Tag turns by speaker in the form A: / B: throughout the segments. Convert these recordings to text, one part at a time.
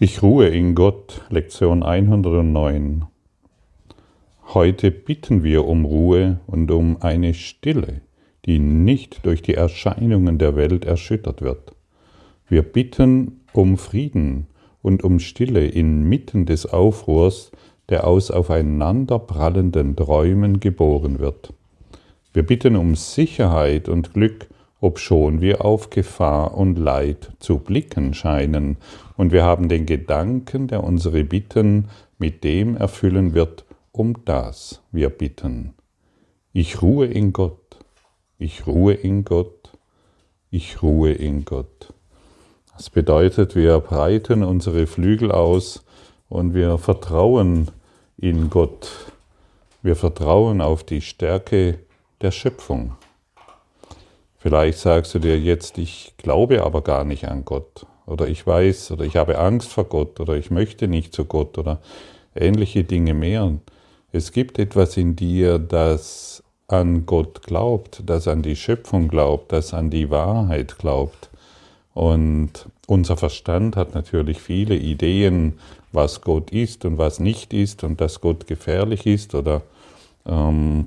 A: Ich ruhe in Gott, Lektion 109. Heute bitten wir um Ruhe und um eine Stille, die nicht durch die Erscheinungen der Welt erschüttert wird. Wir bitten um Frieden und um Stille inmitten des Aufruhrs, der aus aufeinanderprallenden Träumen geboren wird. Wir bitten um Sicherheit und Glück obschon wir auf Gefahr und Leid zu blicken scheinen, und wir haben den Gedanken, der unsere Bitten mit dem erfüllen wird, um das wir bitten. Ich ruhe in Gott, ich ruhe in Gott, ich ruhe in Gott. Das bedeutet, wir breiten unsere Flügel aus und wir vertrauen in Gott. Wir vertrauen auf die Stärke der Schöpfung. Vielleicht sagst du dir jetzt, ich glaube aber gar nicht an Gott oder ich weiß oder ich habe Angst vor Gott oder ich möchte nicht zu Gott oder ähnliche Dinge mehr. Es gibt etwas in dir, das an Gott glaubt, das an die Schöpfung glaubt, das an die Wahrheit glaubt. Und unser Verstand hat natürlich viele Ideen, was Gott ist und was nicht ist und dass Gott gefährlich ist oder ähm,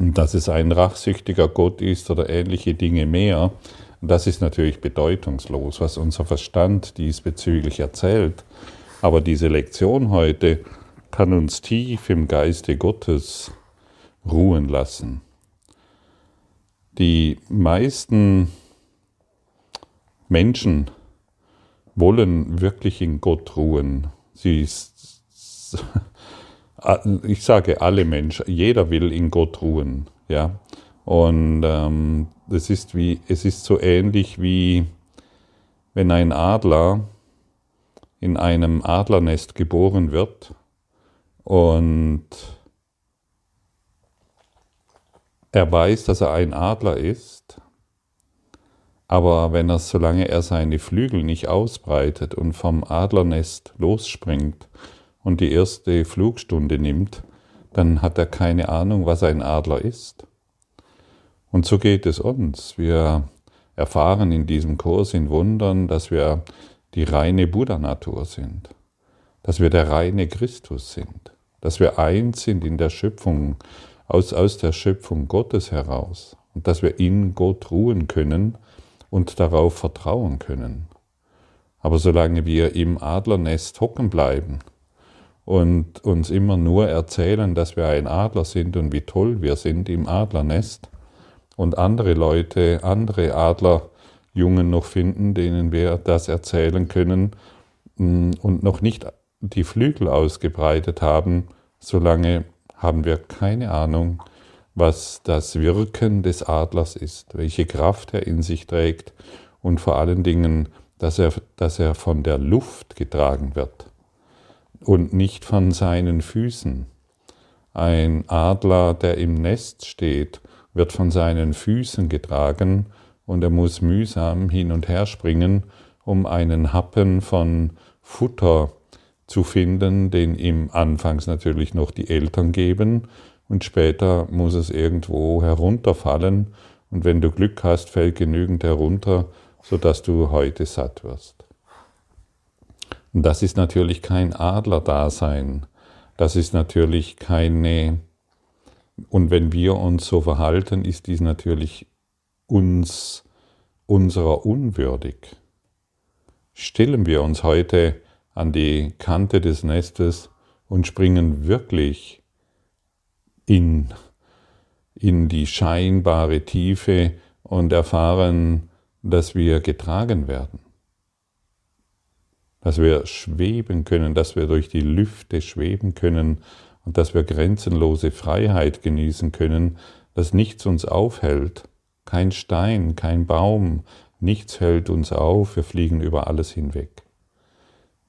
A: dass es ein rachsüchtiger Gott ist oder ähnliche Dinge mehr, das ist natürlich bedeutungslos, was unser Verstand diesbezüglich erzählt. Aber diese Lektion heute kann uns tief im Geiste Gottes ruhen lassen. Die meisten Menschen wollen wirklich in Gott ruhen. Sie ich sage alle Menschen, jeder will in Gott ruhen, ja. Und ähm, ist wie, es ist so ähnlich wie wenn ein Adler in einem Adlernest geboren wird und er weiß, dass er ein Adler ist, aber wenn er, solange er seine Flügel nicht ausbreitet und vom Adlernest losspringt, und die erste Flugstunde nimmt, dann hat er keine Ahnung, was ein Adler ist. Und so geht es uns. Wir erfahren in diesem Kurs in Wundern, dass wir die reine Buddha-Natur sind, dass wir der reine Christus sind, dass wir eins sind in der Schöpfung, aus, aus der Schöpfung Gottes heraus und dass wir in Gott ruhen können und darauf vertrauen können. Aber solange wir im Adlernest hocken bleiben, und uns immer nur erzählen, dass wir ein Adler sind und wie toll wir sind im Adlernest. Und andere Leute, andere Adlerjungen noch finden, denen wir das erzählen können mm, und noch nicht die Flügel ausgebreitet haben, solange haben wir keine Ahnung, was das Wirken des Adlers ist, welche Kraft er in sich trägt und vor allen Dingen, dass er, dass er von der Luft getragen wird und nicht von seinen Füßen. Ein Adler, der im Nest steht, wird von seinen Füßen getragen und er muss mühsam hin und her springen, um einen Happen von Futter zu finden, den ihm anfangs natürlich noch die Eltern geben und später muss es irgendwo herunterfallen und wenn du Glück hast, fällt genügend herunter, sodass du heute satt wirst. Das ist natürlich kein Adlerdasein. Das ist natürlich keine, und wenn wir uns so verhalten, ist dies natürlich uns, unserer unwürdig. Stellen wir uns heute an die Kante des Nestes und springen wirklich in, in die scheinbare Tiefe und erfahren, dass wir getragen werden dass wir schweben können, dass wir durch die Lüfte schweben können und dass wir grenzenlose Freiheit genießen können, dass nichts uns aufhält, kein Stein, kein Baum, nichts hält uns auf, wir fliegen über alles hinweg.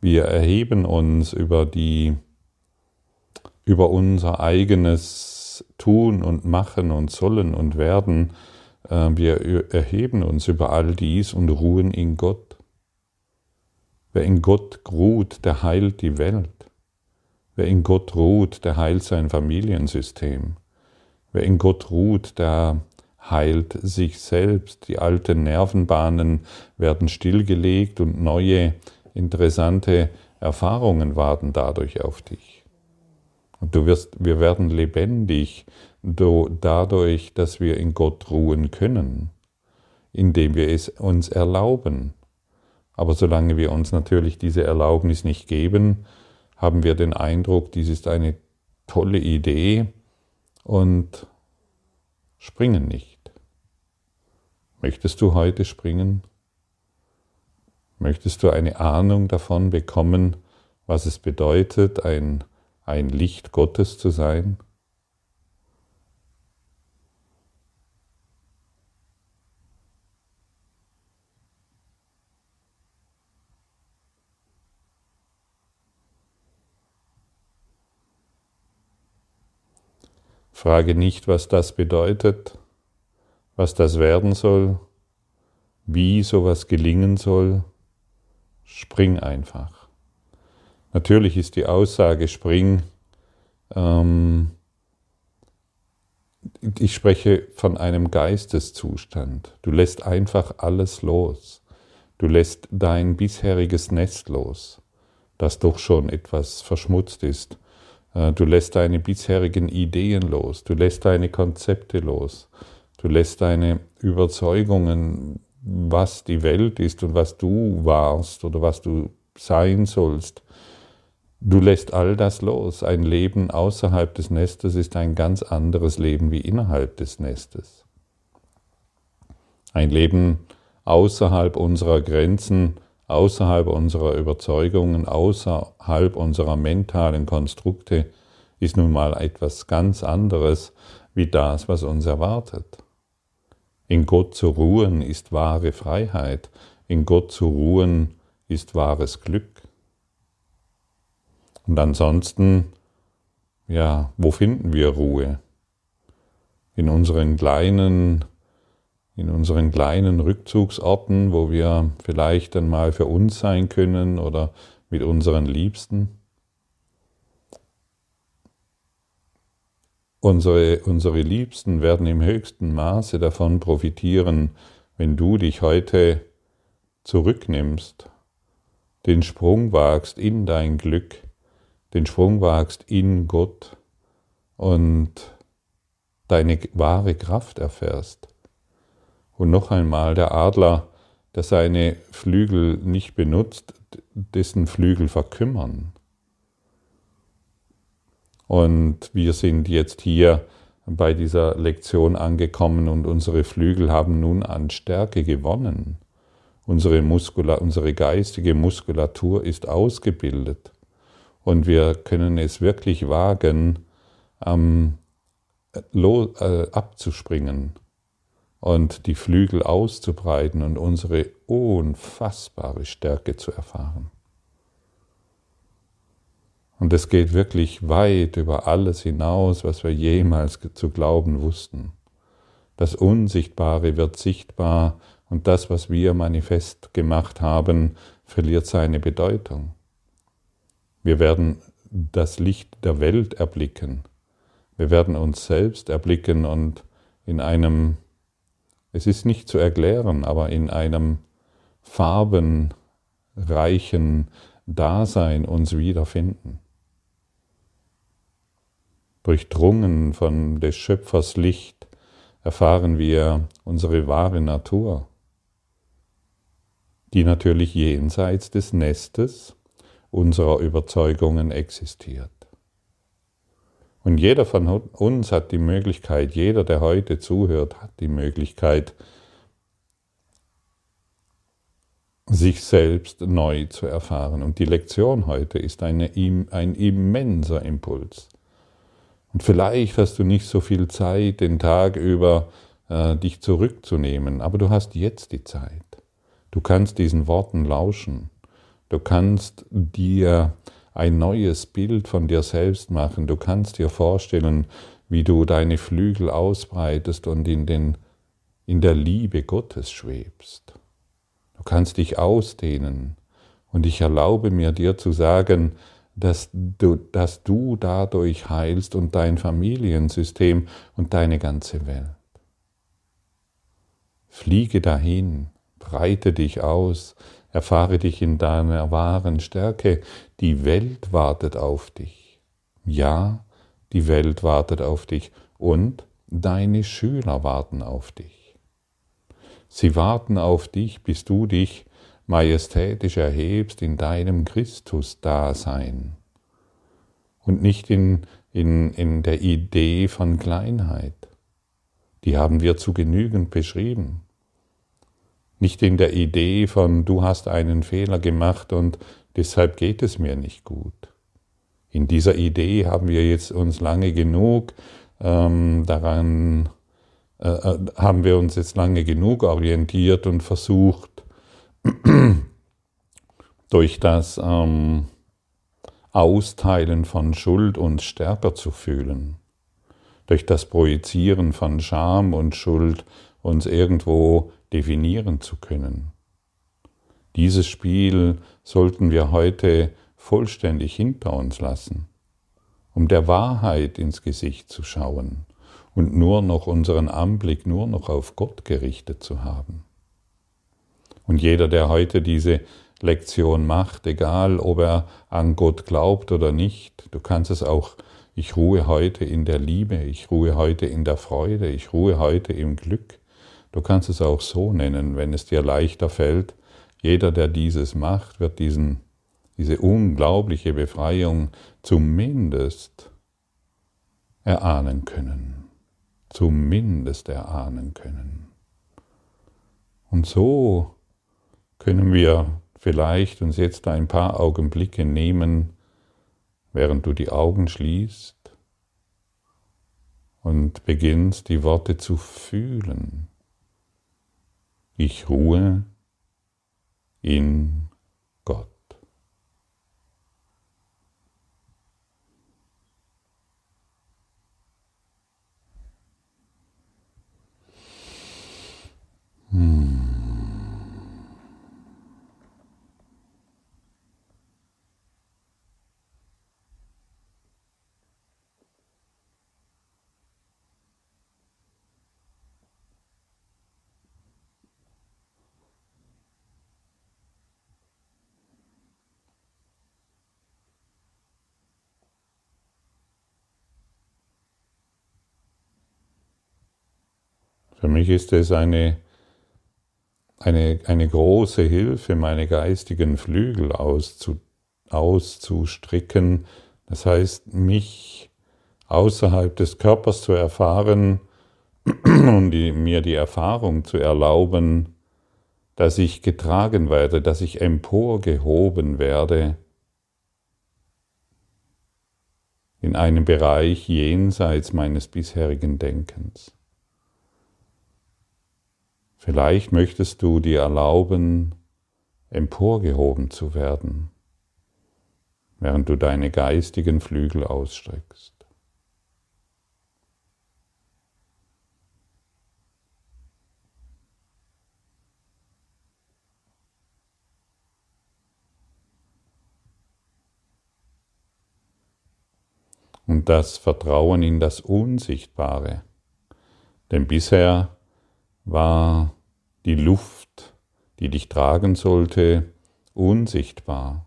A: Wir erheben uns über die über unser eigenes Tun und Machen und Sollen und Werden. Äh, wir erheben uns über all dies und ruhen in Gott. Wer in Gott ruht, der heilt die Welt. Wer in Gott ruht, der heilt sein Familiensystem. Wer in Gott ruht, der heilt sich selbst. Die alten Nervenbahnen werden stillgelegt und neue interessante Erfahrungen warten dadurch auf dich. Und du wirst, wir werden lebendig dadurch, dass wir in Gott ruhen können, indem wir es uns erlauben. Aber solange wir uns natürlich diese Erlaubnis nicht geben, haben wir den Eindruck, dies ist eine tolle Idee und springen nicht. Möchtest du heute springen? Möchtest du eine Ahnung davon bekommen, was es bedeutet, ein, ein Licht Gottes zu sein? Frage nicht, was das bedeutet, was das werden soll, wie sowas gelingen soll. Spring einfach. Natürlich ist die Aussage Spring, ähm, ich spreche von einem Geisteszustand. Du lässt einfach alles los. Du lässt dein bisheriges Nest los, das doch schon etwas verschmutzt ist du lässt deine bisherigen Ideen los, du lässt deine Konzepte los, du lässt deine Überzeugungen, was die Welt ist und was du warst oder was du sein sollst. Du lässt all das los. Ein Leben außerhalb des Nestes ist ein ganz anderes Leben wie innerhalb des Nestes. Ein Leben außerhalb unserer Grenzen außerhalb unserer Überzeugungen, außerhalb unserer mentalen Konstrukte, ist nun mal etwas ganz anderes wie das, was uns erwartet. In Gott zu ruhen ist wahre Freiheit, in Gott zu ruhen ist wahres Glück. Und ansonsten, ja, wo finden wir Ruhe? In unseren kleinen in unseren kleinen Rückzugsorten, wo wir vielleicht dann mal für uns sein können oder mit unseren Liebsten. Unsere, unsere Liebsten werden im höchsten Maße davon profitieren, wenn du dich heute zurücknimmst, den Sprung wagst in dein Glück, den Sprung wagst in Gott und deine wahre Kraft erfährst. Und noch einmal, der Adler, der seine Flügel nicht benutzt, dessen Flügel verkümmern. Und wir sind jetzt hier bei dieser Lektion angekommen und unsere Flügel haben nun an Stärke gewonnen. Unsere, Muskula unsere geistige Muskulatur ist ausgebildet und wir können es wirklich wagen, ähm, äh, abzuspringen und die Flügel auszubreiten und unsere unfassbare Stärke zu erfahren. Und es geht wirklich weit über alles hinaus, was wir jemals zu glauben wussten. Das Unsichtbare wird sichtbar und das, was wir manifest gemacht haben, verliert seine Bedeutung. Wir werden das Licht der Welt erblicken. Wir werden uns selbst erblicken und in einem es ist nicht zu erklären, aber in einem farbenreichen Dasein uns wiederfinden. Durchdrungen von des Schöpfers Licht erfahren wir unsere wahre Natur, die natürlich jenseits des Nestes unserer Überzeugungen existiert. Und jeder von uns hat die Möglichkeit, jeder, der heute zuhört, hat die Möglichkeit, sich selbst neu zu erfahren. Und die Lektion heute ist eine, ein immenser Impuls. Und vielleicht hast du nicht so viel Zeit, den Tag über äh, dich zurückzunehmen, aber du hast jetzt die Zeit. Du kannst diesen Worten lauschen. Du kannst dir ein neues Bild von dir selbst machen. Du kannst dir vorstellen, wie du deine Flügel ausbreitest und in, den, in der Liebe Gottes schwebst. Du kannst dich ausdehnen. Und ich erlaube mir dir zu sagen, dass du, dass du dadurch heilst und dein Familiensystem und deine ganze Welt. Fliege dahin, breite dich aus, Erfahre dich in deiner wahren Stärke. Die Welt wartet auf dich. Ja, die Welt wartet auf dich und deine Schüler warten auf dich. Sie warten auf dich, bis du dich majestätisch erhebst in deinem Christus-Dasein und nicht in, in, in der Idee von Kleinheit. Die haben wir zu genügend beschrieben. Nicht in der Idee von, du hast einen Fehler gemacht und deshalb geht es mir nicht gut. In dieser Idee haben wir jetzt uns lange genug ähm, daran, äh, äh haben wir uns jetzt lange genug orientiert und versucht, durch das ähm, Austeilen von Schuld uns stärker zu fühlen, durch das Projizieren von Scham und Schuld uns irgendwo definieren zu können. Dieses Spiel sollten wir heute vollständig hinter uns lassen, um der Wahrheit ins Gesicht zu schauen und nur noch unseren Anblick nur noch auf Gott gerichtet zu haben. Und jeder, der heute diese Lektion macht, egal ob er an Gott glaubt oder nicht, du kannst es auch, ich ruhe heute in der Liebe, ich ruhe heute in der Freude, ich ruhe heute im Glück. Du kannst es auch so nennen, wenn es dir leichter fällt. Jeder, der dieses macht, wird diesen, diese unglaubliche Befreiung zumindest erahnen können. Zumindest erahnen können. Und so können wir vielleicht uns jetzt ein paar Augenblicke nehmen, während du die Augen schließt und beginnst die Worte zu fühlen. Ich ruhe in Gott. Hmm. Für mich ist es eine, eine, eine große Hilfe, meine geistigen Flügel auszu, auszustricken. Das heißt, mich außerhalb des Körpers zu erfahren und die, mir die Erfahrung zu erlauben, dass ich getragen werde, dass ich emporgehoben werde in einem Bereich jenseits meines bisherigen Denkens. Vielleicht möchtest du dir erlauben, emporgehoben zu werden, während du deine geistigen Flügel ausstreckst. Und das Vertrauen in das Unsichtbare. Denn bisher war die Luft, die dich tragen sollte, unsichtbar.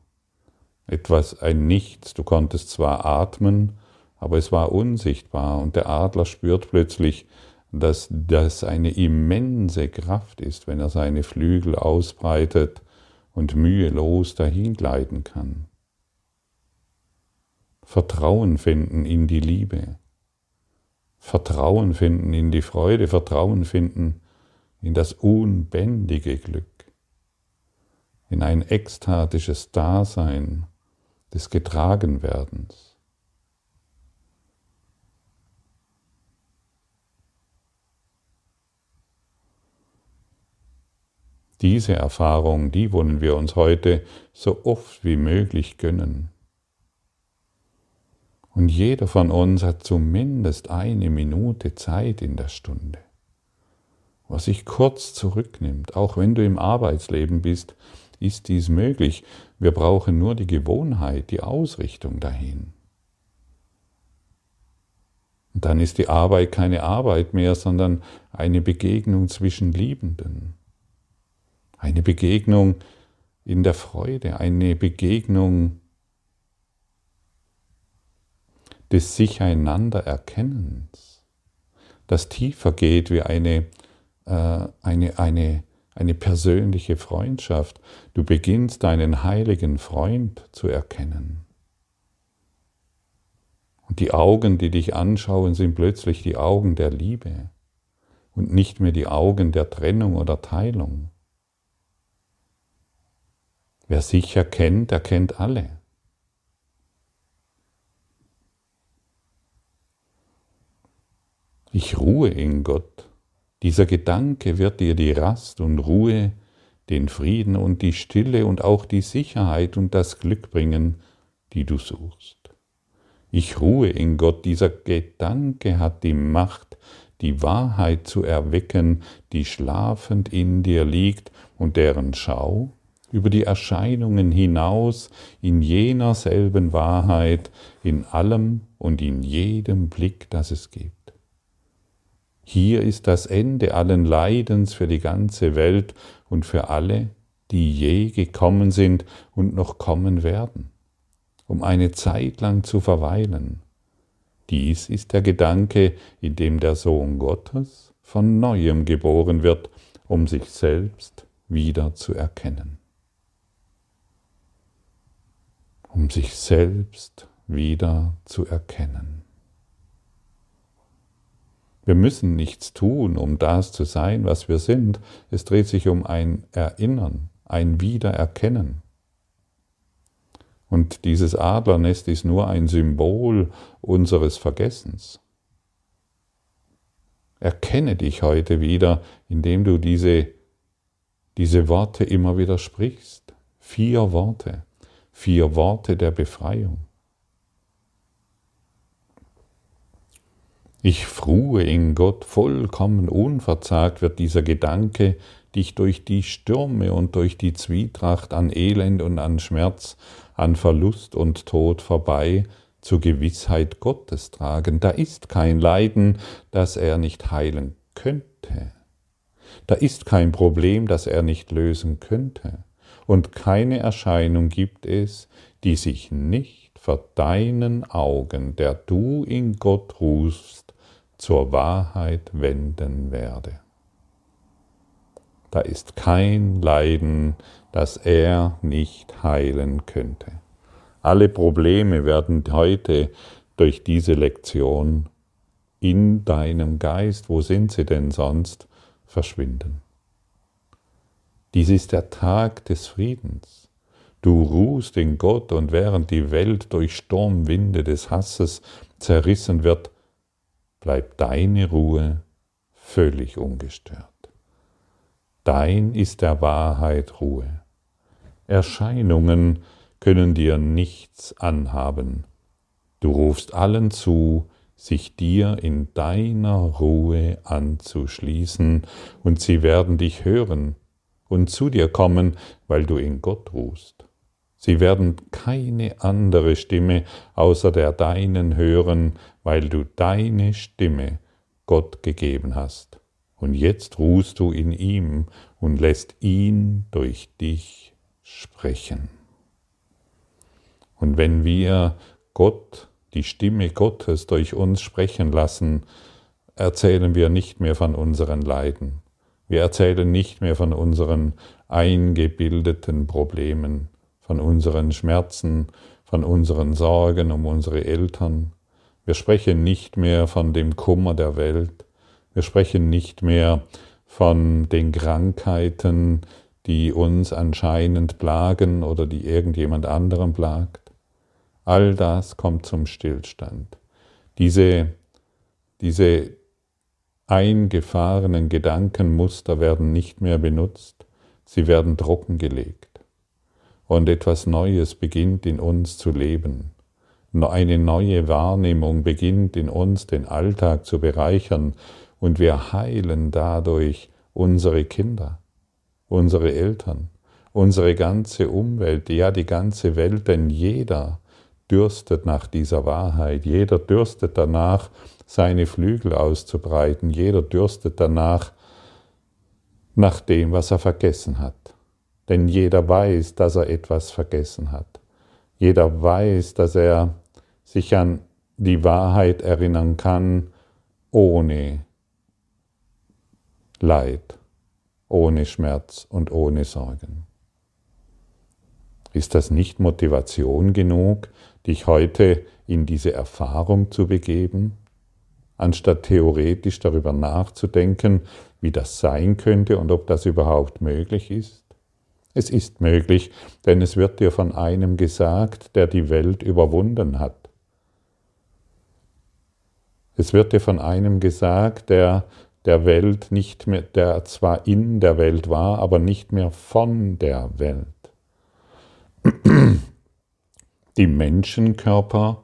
A: Etwas, ein Nichts. Du konntest zwar atmen, aber es war unsichtbar. Und der Adler spürt plötzlich, dass das eine immense Kraft ist, wenn er seine Flügel ausbreitet und mühelos dahingleiten kann. Vertrauen finden in die Liebe. Vertrauen finden in die Freude, Vertrauen finden in das unbändige Glück, in ein ekstatisches Dasein des Getragenwerdens. Diese Erfahrung, die wollen wir uns heute so oft wie möglich gönnen. Und jeder von uns hat zumindest eine Minute Zeit in der Stunde was sich kurz zurücknimmt. Auch wenn du im Arbeitsleben bist, ist dies möglich. Wir brauchen nur die Gewohnheit, die Ausrichtung dahin. Und dann ist die Arbeit keine Arbeit mehr, sondern eine Begegnung zwischen Liebenden. Eine Begegnung, in der Freude, eine Begegnung des Sich-einander-Erkennens, das tiefer geht wie eine, eine, eine, eine persönliche Freundschaft. Du beginnst deinen heiligen Freund zu erkennen. Und die Augen, die dich anschauen, sind plötzlich die Augen der Liebe und nicht mehr die Augen der Trennung oder Teilung. Wer sich erkennt, erkennt alle. Ich ruhe in Gott. Dieser Gedanke wird dir die Rast und Ruhe, den Frieden und die Stille und auch die Sicherheit und das Glück bringen, die du suchst. Ich ruhe in Gott. Dieser Gedanke hat die Macht, die Wahrheit zu erwecken, die schlafend in dir liegt und deren Schau über die Erscheinungen hinaus in jener selben Wahrheit, in allem und in jedem Blick, das es gibt. Hier ist das Ende allen Leidens für die ganze Welt und für alle, die je gekommen sind und noch kommen werden um eine Zeit lang zu verweilen. Dies ist der Gedanke, in dem der Sohn Gottes von neuem geboren wird, um sich selbst wieder zu erkennen. Um sich selbst wieder zu erkennen. Wir müssen nichts tun, um das zu sein, was wir sind. Es dreht sich um ein Erinnern, ein Wiedererkennen. Und dieses Adlernest ist nur ein Symbol unseres Vergessens. Erkenne dich heute wieder, indem du diese, diese Worte immer wieder sprichst. Vier Worte, vier Worte der Befreiung. Ich fruhe in Gott, vollkommen unverzagt wird dieser Gedanke dich durch die Stürme und durch die Zwietracht an Elend und an Schmerz an Verlust und Tod vorbei zur Gewissheit Gottes tragen. Da ist kein Leiden, das er nicht heilen könnte. Da ist kein Problem, das er nicht lösen könnte. Und keine Erscheinung gibt es, die sich nicht vor deinen Augen, der du in Gott ruhst, zur Wahrheit wenden werde. Da ist kein Leiden, das er nicht heilen könnte. Alle Probleme werden heute durch diese Lektion in deinem Geist, wo sind sie denn sonst, verschwinden. Dies ist der Tag des Friedens. Du ruhst in Gott und während die Welt durch Sturmwinde des Hasses zerrissen wird, bleibt deine Ruhe völlig ungestört. Dein ist der Wahrheit Ruhe. Erscheinungen können dir nichts anhaben. Du rufst allen zu, sich dir in deiner Ruhe anzuschließen, und sie werden dich hören und zu dir kommen, weil du in Gott ruhst. Sie werden keine andere Stimme außer der deinen hören, weil du deine Stimme Gott gegeben hast. Und jetzt ruhst du in ihm und lässt ihn durch dich sprechen. Und wenn wir Gott, die Stimme Gottes durch uns sprechen lassen, erzählen wir nicht mehr von unseren Leiden. Wir erzählen nicht mehr von unseren eingebildeten Problemen, von unseren Schmerzen, von unseren Sorgen um unsere Eltern. Wir sprechen nicht mehr von dem Kummer der Welt. Wir sprechen nicht mehr von den Krankheiten, die uns anscheinend plagen oder die irgendjemand anderem plagt. All das kommt zum Stillstand. Diese, diese eingefahrenen Gedankenmuster werden nicht mehr benutzt, sie werden trockengelegt. Und etwas Neues beginnt in uns zu leben. Eine neue Wahrnehmung beginnt in uns den Alltag zu bereichern und wir heilen dadurch unsere Kinder, unsere Eltern, unsere ganze Umwelt, ja die ganze Welt, denn jeder dürstet nach dieser Wahrheit, jeder dürstet danach, seine Flügel auszubreiten, jeder dürstet danach, nach dem, was er vergessen hat. Denn jeder weiß, dass er etwas vergessen hat. Jeder weiß, dass er sich an die Wahrheit erinnern kann, ohne Leid, ohne Schmerz und ohne Sorgen. Ist das nicht Motivation genug, dich heute in diese Erfahrung zu begeben, anstatt theoretisch darüber nachzudenken, wie das sein könnte und ob das überhaupt möglich ist? Es ist möglich, denn es wird dir von einem gesagt, der die Welt überwunden hat. Es wird dir von einem gesagt, der der Welt nicht mehr, der zwar in der Welt war, aber nicht mehr von der Welt. Die Menschenkörper,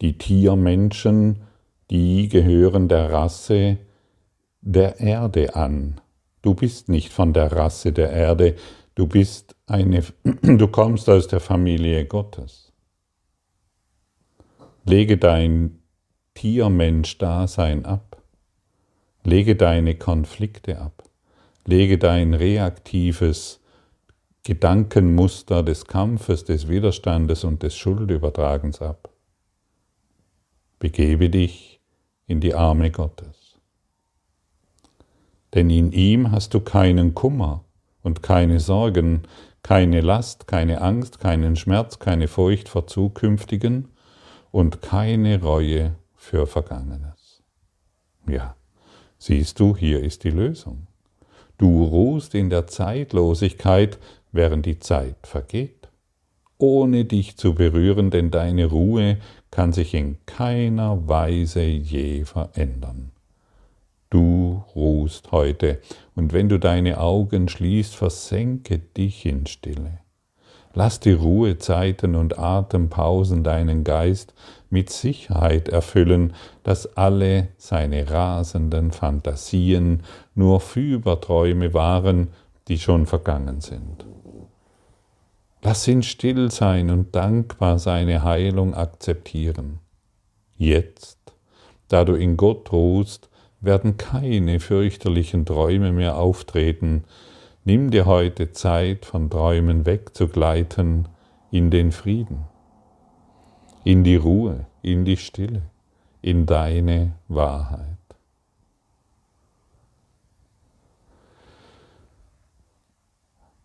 A: die Tiermenschen, die gehören der Rasse der Erde an. Du bist nicht von der Rasse der Erde, du bist eine, du kommst aus der Familie Gottes. Lege dein Tiermensch-Dasein ab. Lege deine Konflikte ab. Lege dein reaktives Gedankenmuster des Kampfes, des Widerstandes und des Schuldübertragens ab. Begebe dich in die Arme Gottes. Denn in ihm hast du keinen Kummer und keine Sorgen, keine Last, keine Angst, keinen Schmerz, keine Furcht vor Zukünftigen und keine Reue für Vergangenes. Ja, siehst du, hier ist die Lösung. Du ruhst in der Zeitlosigkeit, während die Zeit vergeht, ohne dich zu berühren, denn deine Ruhe kann sich in keiner Weise je verändern. Du ruhst heute, und wenn du deine Augen schließt, versenke dich in Stille. Lass die Ruhezeiten und Atempausen deinen Geist mit Sicherheit erfüllen, dass alle seine rasenden Fantasien nur Fieberträume waren, die schon vergangen sind. Lass ihn still sein und dankbar seine Heilung akzeptieren. Jetzt, da du in Gott ruhst, werden keine fürchterlichen Träume mehr auftreten. Nimm dir heute Zeit, von Träumen wegzugleiten in den Frieden, in die Ruhe, in die Stille, in deine Wahrheit.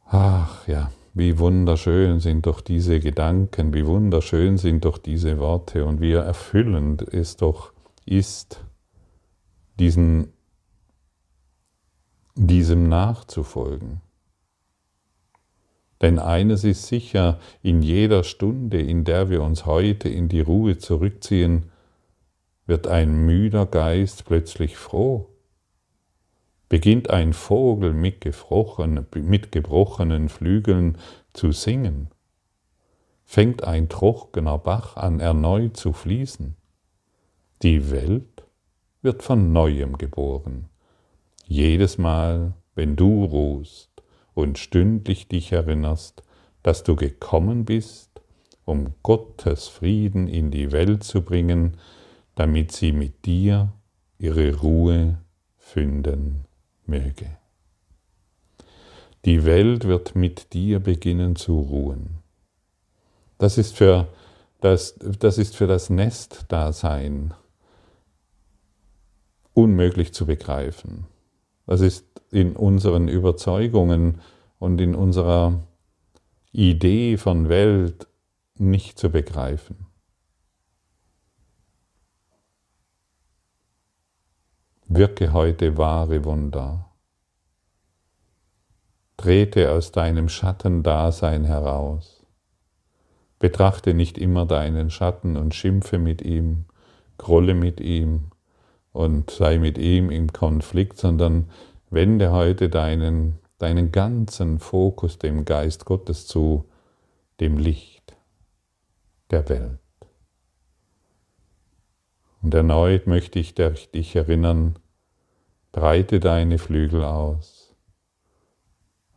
A: Ach ja. Wie wunderschön sind doch diese Gedanken, wie wunderschön sind doch diese Worte und wie erfüllend es doch ist, diesen, diesem nachzufolgen. Denn eines ist sicher, in jeder Stunde, in der wir uns heute in die Ruhe zurückziehen, wird ein müder Geist plötzlich froh beginnt ein Vogel mit, mit gebrochenen Flügeln zu singen, fängt ein trockener Bach an erneut zu fließen. Die Welt wird von neuem geboren. Jedes Mal, wenn du ruhst und stündlich dich erinnerst, dass du gekommen bist, um Gottes Frieden in die Welt zu bringen, damit sie mit dir ihre Ruhe finden möge. Die Welt wird mit dir beginnen zu ruhen. Das ist für das, das, ist für das Nestdasein unmöglich zu begreifen. Das ist in unseren Überzeugungen und in unserer Idee von Welt nicht zu begreifen. Wirke heute wahre Wunder. Trete aus deinem Schattendasein heraus. Betrachte nicht immer deinen Schatten und schimpfe mit ihm, grolle mit ihm und sei mit ihm im Konflikt, sondern wende heute deinen, deinen ganzen Fokus dem Geist Gottes zu, dem Licht der Welt. Und erneut möchte ich dich erinnern, breite deine Flügel aus,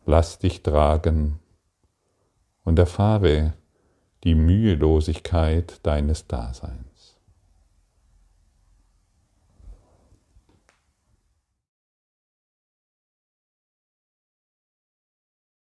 A: lass dich tragen und erfahre die Mühelosigkeit deines Daseins.